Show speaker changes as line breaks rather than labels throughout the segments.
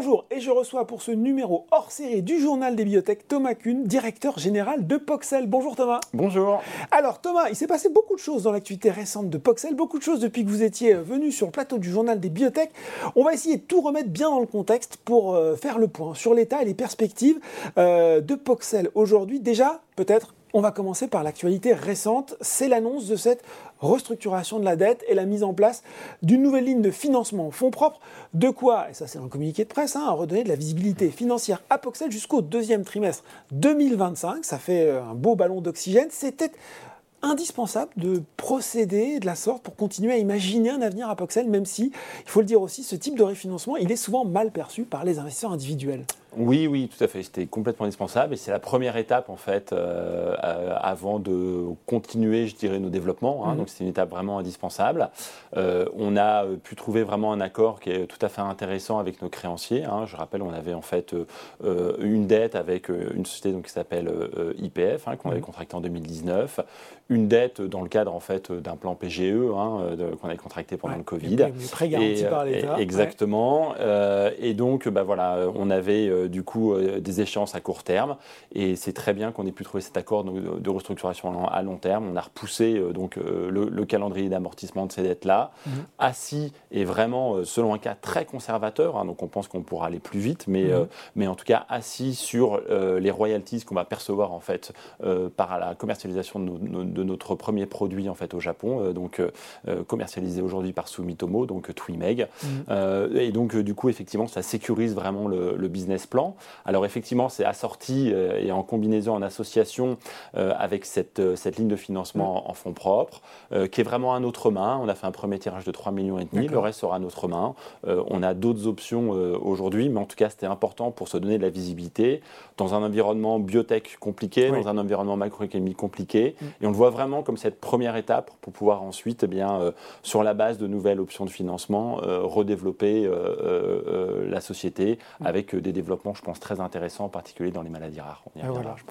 Bonjour, et je reçois pour ce numéro hors série du journal des bibliothèques Thomas Kuhn, directeur général de Poxel. Bonjour Thomas.
Bonjour.
Alors Thomas, il s'est passé beaucoup de choses dans l'actualité récente de Poxel, beaucoup de choses depuis que vous étiez venu sur le plateau du journal des bibliothèques. On va essayer de tout remettre bien dans le contexte pour euh, faire le point sur l'état et les perspectives euh, de Poxel aujourd'hui. Déjà, peut-être on va commencer par l'actualité récente, c'est l'annonce de cette restructuration de la dette et la mise en place d'une nouvelle ligne de financement en fonds propres. De quoi, et ça c'est un communiqué de presse, hein, redonner de la visibilité financière à Poxel jusqu'au deuxième trimestre 2025. Ça fait euh, un beau ballon d'oxygène. C'était indispensable de procéder de la sorte pour continuer à imaginer un avenir à Poxel, même si, il faut le dire aussi, ce type de refinancement, il est souvent mal perçu par les investisseurs individuels.
Oui, oui, tout à fait. C'était complètement indispensable et c'est la première étape en fait euh, euh, avant de continuer, je dirais, nos développements. Hein. Mhm. Donc c'est une étape vraiment indispensable. Euh, on a pu trouver vraiment un accord qui est tout à fait intéressant avec nos créanciers. Hein. Je rappelle, on avait en fait une dette avec une société donc, qui s'appelle IPF hein, qu'on avait mhm. contractée en 2019, une dette dans le cadre en fait d'un plan PGE qu'on avait contracté pendant le Covid.
Très garanti par l'État.
Exactement. et donc, bah, voilà, on avait euh, du coup euh, des échéances à court terme. Et c'est très bien qu'on ait pu trouver cet accord de, restructuration à long terme. On a repoussé euh, donc le, calendrier d'amortissement de ces dettes-là, mhm. assis et vraiment selon un cas très conservateur. Hein, donc on pense qu'on pourra aller plus vite, mais, mhm. mais en tout cas assis sur les royalties qu'on va percevoir en fait par la commercialisation de, notre premier produit en fait au Japon, donc commercialisé aujourd'hui par Sumitomo, donc Twimeg. Mhm. et donc du coup effectivement ça sécurise vraiment le, le business plan. Alors effectivement, c'est assorti euh, et en combinaison, en association euh, avec cette, euh, cette, ligne de financement mm. en fonds propres, qui est vraiment à notre main. On a fait un premier tirage de 3 millions et demi, le reste sera à notre main. on a d'autres options aujourd'hui, mais en tout cas, c'était important pour se donner de la visibilité dans un environnement biotech compliqué, dans un environnement macroéconomique compliqué. Mm. Et on le voit vraiment comme cette première étape pour pouvoir ensuite, eh bien, sur la base de nouvelles options de financement, redévelopper la société mm. avec des développements je pense, très intéressant, en particulier dans les maladies rares.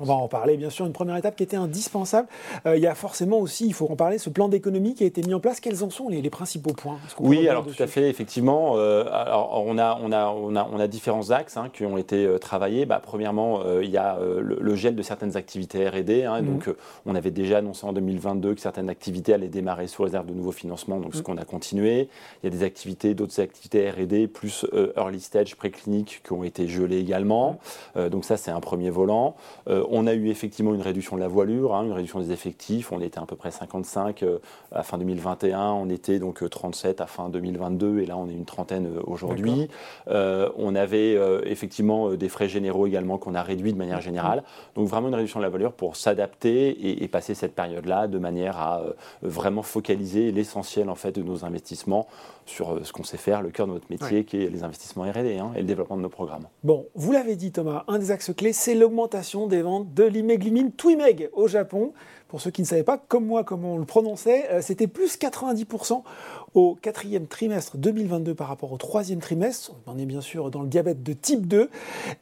On, va en parler, bien sûr. Une première étape qui était indispensable. Euh, il y a forcément aussi, il faut en parler, ce plan d'économie qui a été mis en place. Quels en sont les, principaux points?
Oui, alors tout à fait, effectivement. Euh, alors, on, a, on, a, on, a, on a différents axes hein, qui ont été euh, travaillés. Bah, premièrement, il y a le, gel de certaines activités R&D. Hein, mhm. Donc, on avait déjà annoncé en 2022 que certaines activités allaient démarrer sous réserve de nouveaux financements, donc ce mhm. qu'on a continué. Il y a des activités, d'autres activités R&D, plus early stage, précliniques, qui ont été gelées également. Euh, donc ça, c'est un premier volant. Euh, on a eu effectivement une réduction de la voilure, hein, une réduction des effectifs. On était à peu près 55 euh, à fin 2021. On était donc 37 à fin 2022 et là, on est une trentaine aujourd'hui. on avait effectivement des frais généraux également qu'on a réduits de manière générale. Donc vraiment une réduction de la voilure pour s'adapter et, passer cette période-là de manière à vraiment focaliser l'essentiel en fait de nos investissements sur ce qu'on sait faire, le cœur de notre métier, qui est les investissements R&D hein, et le développement de nos programmes.
Bon, vous l'avez dit Thomas, un des axes clés, c'est l'augmentation des ventes de l'imeglimine Twimeg au Japon. Pour ceux qui ne savaient pas, comme moi, comment on le prononçait, euh, c'était plus 90% au quatrième trimestre 2022 par rapport au troisième trimestre. On est bien sûr dans le diabète de type 2.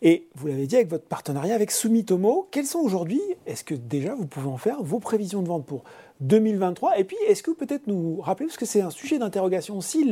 Et vous l'avez dit avec votre partenariat avec Sumitomo, quelles sont aujourd'hui, est-ce que déjà vous pouvez en faire, vos prévisions de vente pour 2023 Et puis, est-ce que vous peut-être nous rappeler, parce que c'est un sujet d'interrogation aussi,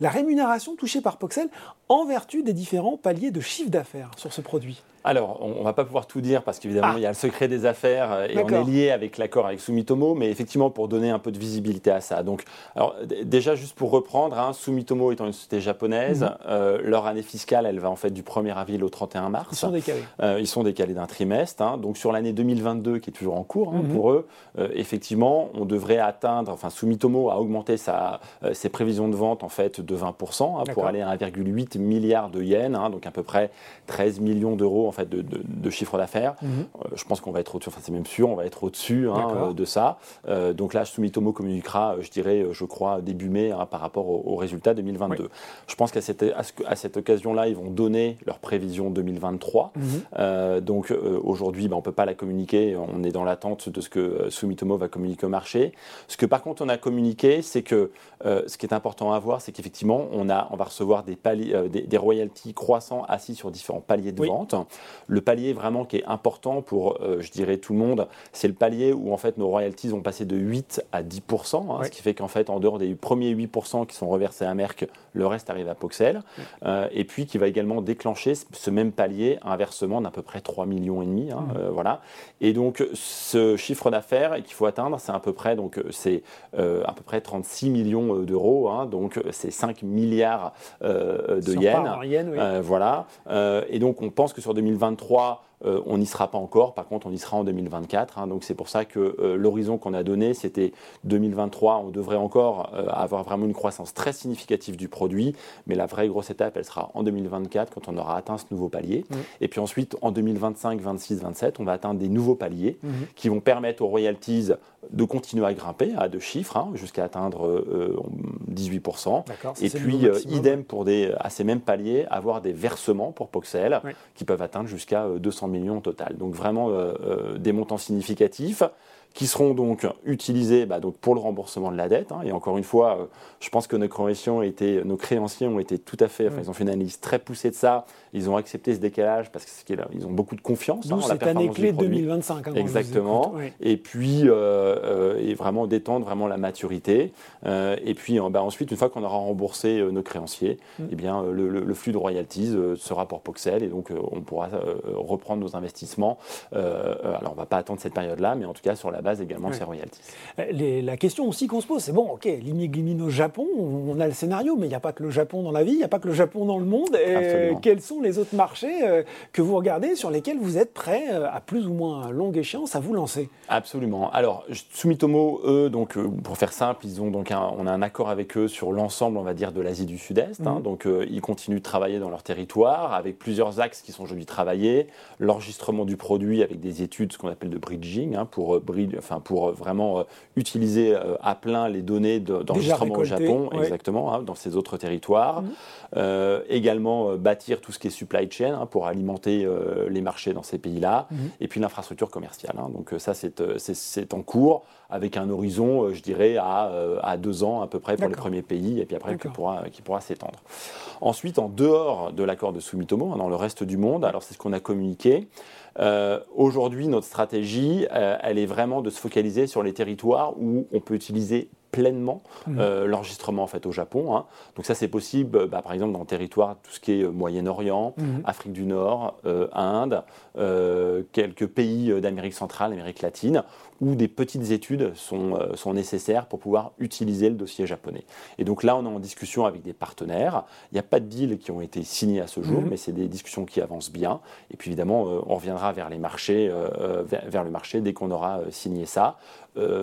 la rémunération touchée par Poxel en vertu des différents paliers de chiffre d'affaires sur ce produit?
Alors, on ne va pas pouvoir tout dire parce qu'évidemment, ah. il y a le secret des affaires euh, et on est lié avec l'accord avec Sumitomo, mais effectivement, pour donner un peu de visibilité à ça. Donc, alors, déjà, juste pour reprendre, hein, Sumitomo étant une société japonaise, mhm. euh, leur année fiscale, elle va en fait du 1er avril au 31 mars.
Ils sont décalés.
Euh, ils sont décalés d'un trimestre. Hein. donc, sur l'année 2022, qui est toujours en cours hein, mhm. pour eux, effectivement, on devrait atteindre, enfin, Sumitomo a augmenté sa, ses prévisions de vente en fait de 20% pour aller à 1,8 milliard de yens, donc à peu près 13 millions d'euros en fait, de, chiffre d'affaires. Mhm. Euh, je pense qu'on va être au-dessus, enfin c'est même sûr, on va être au-dessus hein, de ça. Euh, donc là, Sumitomo communiquera, euh, je dirais, je crois, début mai hein, par rapport aux au résultats 2022. Je pense qu'à cette, à, cette occasion-là, ils vont donner leur prévision 2023. Mhm. donc aujourd'hui, ben, on ne peut pas la communiquer, on est dans l'attente de ce que Sumitomo va communiquer au marché. Ce que par contre on a communiqué, c'est que ce qui est important à voir, c'est qu'effectivement, on, a, on va recevoir des, paliers, des, royalties croissants assis sur différents paliers de vente. Le palier vraiment qui est important pour, euh, je dirais, tout le monde, c'est le palier où en fait nos royalties ont passé de 8 à 10% hein, ce qui fait qu'en fait, en dehors des premiers 8% qui sont reversés à Merck, le reste arrive à Poxel, et puis qui va également déclencher ce même palier, un versement d'à peu près 3 millions et demi, hein, mmh. voilà. Et donc ce chiffre d'affaires qu'il faut atteindre, c'est à peu près donc c'est à peu près 36 millions d'euros, hein, donc c'est 5 milliards de yens, voilà. et donc on pense que sur 2023 euh, on n'y sera pas encore, par contre on y sera en 2024. Hein. donc c'est pour ça que euh, l'horizon qu'on a donné, c'était 2023, on devrait encore euh, avoir vraiment une croissance très significative du produit, mais la vraie grosse étape, elle sera en 2024 quand on aura atteint ce nouveau palier. Mmh. Et puis ensuite, en 2025, 26, 27, on va atteindre des nouveaux paliers mmh. qui vont permettre aux royalties de continuer à grimper à deux chiffres, hein, jusqu'à atteindre 18%. Et puis, idem pour des, à ces mêmes paliers, avoir des versements pour Poxel qui peuvent atteindre jusqu'à 200 millions au total. Donc vraiment euh, euh, des montants significatifs qui seront donc utilisés bah, donc pour le remboursement de la dette. Hein. Et encore une fois, euh, je pense que nos créanciers, ont été, nos créanciers ont été tout à fait, enfin, ils ont fait une analyse très poussée de ça. Ils ont accepté ce décalage parce qu'ils ont beaucoup de confiance
hein, dans la cette année clé 2025. Hein,
Exactement. Et puis, euh, euh, et vraiment détendre vraiment la maturité. et puis, bah, ensuite, une fois qu'on aura remboursé nos créanciers, mm. eh bien, le, flux de royalties sera pour Poxel et donc on pourra reprendre nos investissements. alors, on ne va pas attendre cette période-là, mais en tout cas sur la base également de ces royalties.
la question aussi qu'on se pose, c'est bon, ok, l'immigrant au Japon, on a le scénario, mais il n'y a pas que le Japon dans la vie, il n'y a pas que le Japon dans le monde. Et quels sont les autres marchés euh, que vous regardez sur lesquels vous êtes prêts, euh, à plus ou moins longue échéance, à vous lancer?
Absolument. Alors, Sumitomo, eux, donc, euh, pour faire simple, ils ont donc on a un accord avec eux sur l'ensemble, on va dire, de l'Asie du Sud-Est. Hein. Mhm. donc, ils continuent de travailler dans leur territoire avec plusieurs axes qui sont aujourd'hui travaillés. L'enregistrement du produit avec des études, ce qu'on appelle de bridging, hein, pour, enfin, pour vraiment utiliser à plein les données d'enregistrement au Japon, exactement, hein, dans ces autres territoires. Mhm. Euh, également, euh, bâtir tout ce qui est supply chain hein, pour alimenter euh, les marchés dans ces pays-là. Mhm. Et puis l'infrastructure commerciale. Hein. donc ça, c'est en cours avec un horizon, je dirais, à, à, deux ans à peu près pour les premiers pays, et puis après qui pourra, qui pourra s'étendre. Ensuite, en dehors de l'accord de Sumitomo, dans le reste du monde, alors c'est ce qu'on a communiqué, Aujourd'hui, notre stratégie, elle est vraiment de se focaliser sur les territoires où on peut utiliser pleinement mmh. euh, l'enregistrement en fait au Japon. Hein. Donc ça c'est possible, bah, par exemple dans le territoire tout ce qui est euh, Moyen-Orient, mmh. Afrique du Nord, euh, Inde, quelques pays d'Amérique centrale, Amérique latine, où des petites études sont, sont nécessaires pour pouvoir utiliser le dossier japonais. Et donc là on est en discussion avec des partenaires. Il n'y a pas de deals qui ont été signés à ce jour, mmh. mais c'est des discussions qui avancent bien. Et puis évidemment on reviendra vers les marchés, vers, le marché dès qu'on aura signé ça.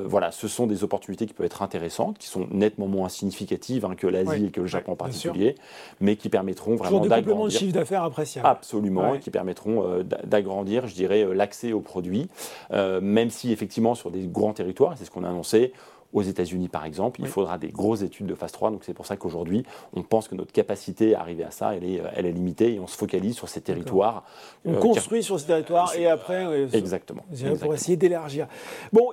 Voilà, ce sont des opportunités qui peuvent être intéressantes qui sont nettement moins significatives hein, que l'Asie et que le Japon en particulier, mais qui permettront vraiment
d'agrandir. de chiffre d'affaires appréciable.
Absolument, qui permettront euh, d'agrandir, je dirais, euh, l'accès aux produits, euh, même si effectivement sur des grands territoires, c'est ce qu'on a annoncé, aux États-Unis, par exemple, il faudra des grosses études de phase 3. Donc, c'est pour ça qu'aujourd'hui, on pense que notre capacité à arriver à ça, elle est, elle est limitée et on se focalise sur ces territoires.
On construit sur ces territoires et après,
exactement,
pour essayer d'élargir. Bon,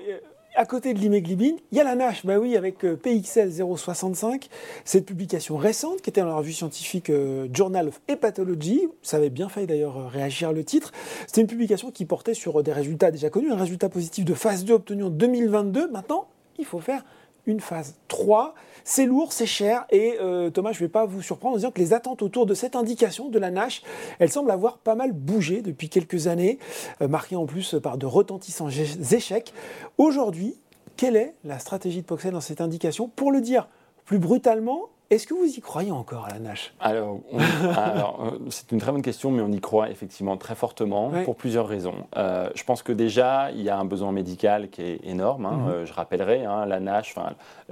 à côté de l'iméglibine, il y a la NASH, bah oui, avec euh, PXL 065, cette publication récente qui était dans la revue scientifique euh, Journal of Hepatology, ça avait bien fait d'ailleurs euh, réagir le titre, c'était une publication qui portait sur des résultats déjà connus, un résultat positif de phase 2 obtenu en 2022, maintenant il faut faire une phase 3. C'est lourd, c'est cher et euh, Thomas, je ne vais pas vous surprendre en disant que les attentes autour de cette indication de la NASH, elles semblent avoir pas mal bougé depuis quelques années, euh, marquées en plus par de retentissants échecs. Aujourd'hui, quelle est la stratégie de Poxel dans cette indication? Pour le dire plus brutalement, est-ce que vous y croyez encore à la NASH?
Alors, euh, c'est une très bonne question, mais on y croit effectivement très fortement pour plusieurs raisons. Euh, je pense que déjà, il y a un besoin médical qui est énorme. Hein. Mhm. Euh, je rappellerai, hein, la NASH,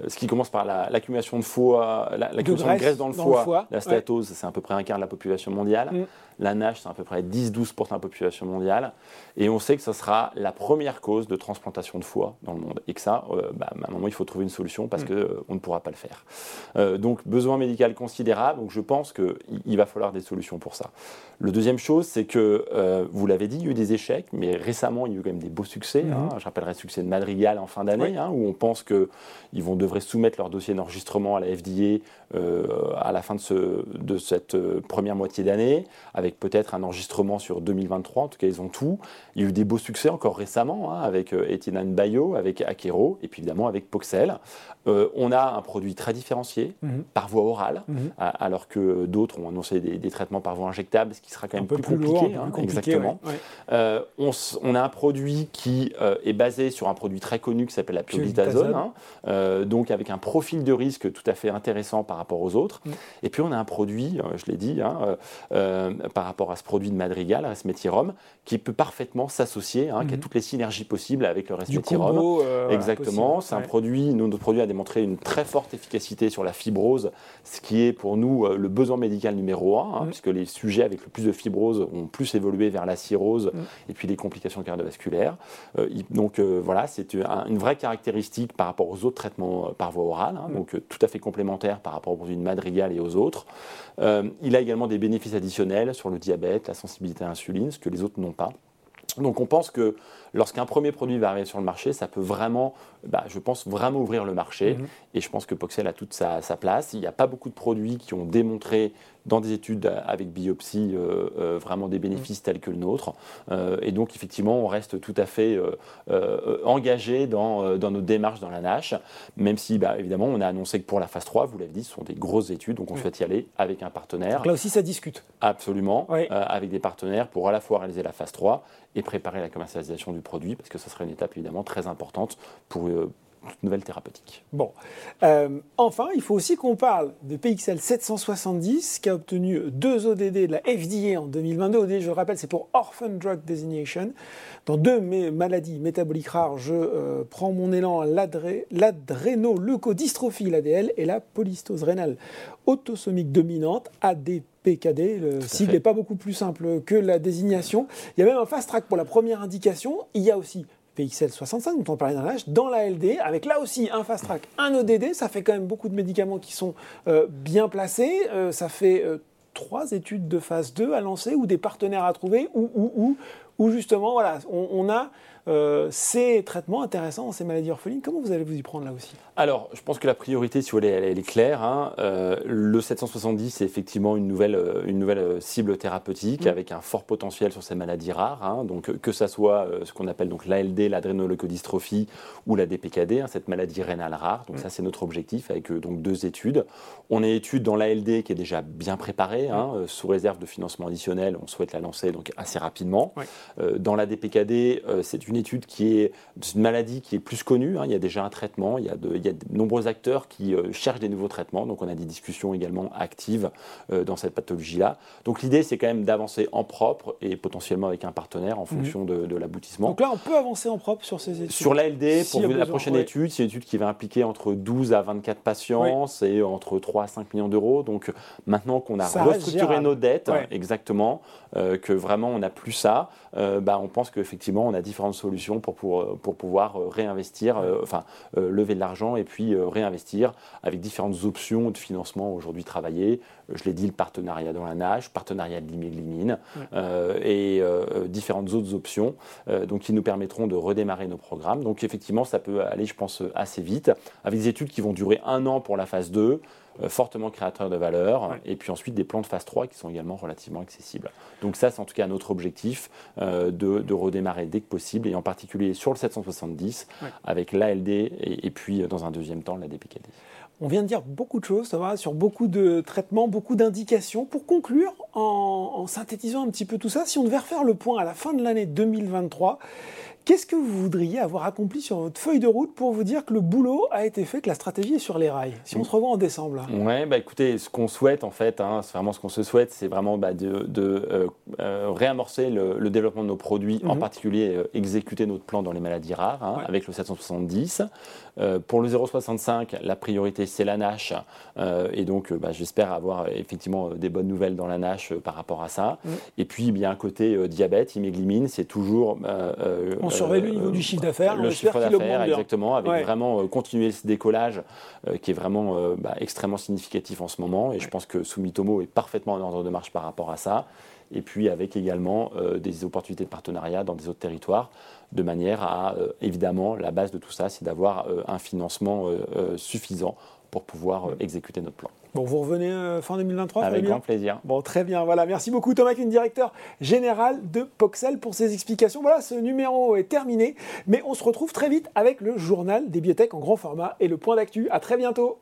ce qui commence par l'accumulation de foie, l'accumulation de, graisse dans le foie, la stéatose, c'est à peu près un quart de la population mondiale. Mhm. La NASH, c'est à peu près 10-12% de la population mondiale. Et on sait que ce sera la première cause de transplantation de foie dans le monde. Et que ça, bah, à un moment, il faut trouver une solution parce mhm. qu'on ne pourra pas le faire. donc, besoin médical considérable, donc je pense qu'il va falloir des solutions pour ça. Le deuxième chose, c'est que, euh, vous l'avez dit, il y a eu des échecs, mais récemment, il y a eu quand même des beaux succès. Hein. Mhm. Je rappellerai le succès de Madrigal en fin d'année, hein, où on pense qu'ils vont devraient soumettre leur dossier d'enregistrement à la FDA euh, à la fin de, ce, de cette euh, première moitié d'année, avec peut-être un enregistrement sur 2023. En tout cas, ils ont tout. Il y a eu des beaux succès encore récemment, hein, avec Etienne Bio, avec Akero, et puis évidemment avec Poxel. on a un produit très différencié. Mhm par voie orale, mhm. alors que d'autres ont annoncé des, traitements par voie injectable, ce qui sera quand même plus, compliqué. Hein, exactement. Euh, on, a un produit qui est basé sur un produit très connu qui s'appelle la piolitazone, hein, donc avec un profil de risque tout à fait intéressant par rapport aux autres. Mm. Et puis on a un produit, je l'ai dit, hein, par rapport à ce produit de Madrigal, Resmetirom, qui peut parfaitement s'associer, qui a mhm. toutes les synergies possibles avec le Resmetirom. Exactement. C'est un produit, notre produit a démontré une très forte efficacité sur la fibrose, ce qui est pour nous euh, le besoin médical numéro un, hein, mm. puisque les sujets avec le plus de fibrose ont plus évolué vers la cirrhose mm. et puis les complications cardiovasculaires. Euh, donc euh, voilà, c'est une vraie caractéristique par rapport aux autres traitements par voie orale, hein, donc tout à fait complémentaire par rapport aux produits de Madrigal et aux autres. il a également des bénéfices additionnels sur le diabète, la sensibilité à l'insuline, ce que les autres n'ont pas. Donc on pense que lorsqu'un premier produit va arriver sur le marché, ça peut vraiment, bah, je pense, vraiment ouvrir le marché. Mhm. Et je pense que Poxel a toute sa, place. Il n'y a pas beaucoup de produits qui ont démontré dans des études avec biopsie euh, euh, vraiment des bénéfices mhm. tels que le nôtre. Euh, et donc effectivement, on reste tout à fait engagé dans, dans, nos démarches dans la NASH, même si bah, évidemment on a annoncé que pour la phase 3, vous l'avez dit, ce sont des grosses études, donc on souhaite y aller avec un partenaire. Donc
là aussi, ça discute.
Absolument, avec des partenaires pour à la fois réaliser la phase 3 et préparer la commercialisation du produit, parce que ce serait une étape évidemment très importante pour euh, toute nouvelle thérapeutique.
Bon. Euh, enfin, il faut aussi qu'on parle de PXL 770 qui a obtenu deux ODD de la FDA en 2022. ODD, je le rappelle, c'est pour Orphan Drug Designation. Dans deux maladies métaboliques rares, je euh, prends mon élan l'adrénoleucodystrophie, l'ADL, et la polystose rénale autosomique dominante, ADPKD. Le sigle n'est pas beaucoup plus simple que la désignation. Il y a même un fast track pour la première indication. Il y a aussi PXL 65, dont on parlait d'un dans la LD, avec là aussi un fast track, un ODD. Ça fait quand même beaucoup de médicaments qui sont euh, bien placés. Euh, ça fait trois études de phase 2 à lancer ou des partenaires à trouver ou, ou, ou, justement, voilà, on a euh, ces traitements intéressants dans ces maladies orphelines. Comment vous allez vous y prendre là aussi?
Alors, je pense que la priorité, si vous voulez, elle, est claire. Hein. Euh, le 770, c'est effectivement une nouvelle, euh, une nouvelle cible thérapeutique mm. avec un fort potentiel sur ces maladies rares. Hein. Donc, que ça soit ce qu'on appelle donc l'ALD, l'adrénoleucodystrophie ou la DPKD, hein, cette maladie rénale rare. Donc, mm. ça, c'est notre objectif avec donc deux études. On a une étude dans l'ALD qui est déjà bien préparée, mm. sous réserve de financement additionnel. On souhaite la lancer donc assez rapidement. dans la DPKD, c'est une étude qui est une maladie qui est plus connue. Hein. Il y a déjà un traitement, il y a de, il y a de nombreux acteurs qui euh, cherchent des nouveaux traitements. Donc on a des discussions également actives euh, dans cette pathologie-là. Donc l'idée, c'est quand même d'avancer en propre et potentiellement avec un partenaire en mhm. fonction de, l'aboutissement.
Donc là, on peut avancer en propre sur ces études
Sur l'ALD, pour la prochaine étude, c'est une étude qui va impliquer entre 12 à 24 patients, c'est entre 3 à 5 millions d'euros. Donc maintenant qu'on a restructuré nos dettes, exactement, euh, que vraiment on n'a plus ça, bah, on pense qu'effectivement on a différentes solutions pour, pour, pour pouvoir euh, réinvestir, euh, enfin euh, lever de l'argent et puis réinvestir avec différentes options de financement aujourd'hui travaillées. Je l'ai dit, le partenariat dans la nage, partenariat de l'iméglimine et différentes autres options donc qui nous permettront de redémarrer nos programmes. Donc effectivement, ça peut aller, je pense, assez vite avec des études qui vont durer un an pour la phase 2, euh, fortement créateurs de valeur, et puis ensuite des plans de phase 3 qui sont également relativement accessibles. Donc ça, c'est en tout cas notre objectif euh, de, redémarrer dès que possible, et en particulier sur le 770, avec l'ALD, et, et, puis euh, dans un deuxième temps la DPKD.
On vient de dire beaucoup de choses, ça va, sur beaucoup de traitements, beaucoup d'indications. Pour conclure, en, en synthétisant un petit peu tout ça, si on devait refaire le point à la fin de l'année 2023, Qu'est-ce que vous voudriez avoir accompli sur votre feuille de route pour vous dire que le boulot a été fait, que la stratégie est sur les rails Si on se revoit en décembre.
Oui, Ouais, bah écoutez, ce qu'on souhaite en fait, hein, c'est vraiment ce qu'on se souhaite, c'est vraiment bah, de, euh, euh, réamorcer le, développement de nos produits, en mhm. particulier euh, exécuter notre plan dans les maladies rares hein, avec le 770. pour le 065, la priorité c'est la NASH et donc bah, j'espère avoir effectivement des bonnes nouvelles dans la NASH par rapport à ça. Mhm. Et puis un côté diabète, iméglimine, c'est toujours
on surveille le niveau du chiffre d'affaires.
Le chiffre d'affaires, exactement, avec vraiment euh, continuer ce décollage euh, qui est vraiment euh, bah, extrêmement significatif en ce moment. Et je pense que Sumitomo est parfaitement en ordre de marche par rapport à ça. Et puis avec également des opportunités de partenariat dans des autres territoires, de manière à, évidemment, la base de tout ça, c'est d'avoir un financement suffisant pour pouvoir exécuter notre plan.
Bon, vous revenez euh, fin 2023
Avec grand plaisir.
Bon, très bien. Voilà, merci beaucoup Thomas Kuhn, directeur général de Poxel, pour ces explications. Voilà, ce numéro est terminé, mais on se retrouve très vite avec le journal des biotech en grand format et le point d'actu. À très bientôt.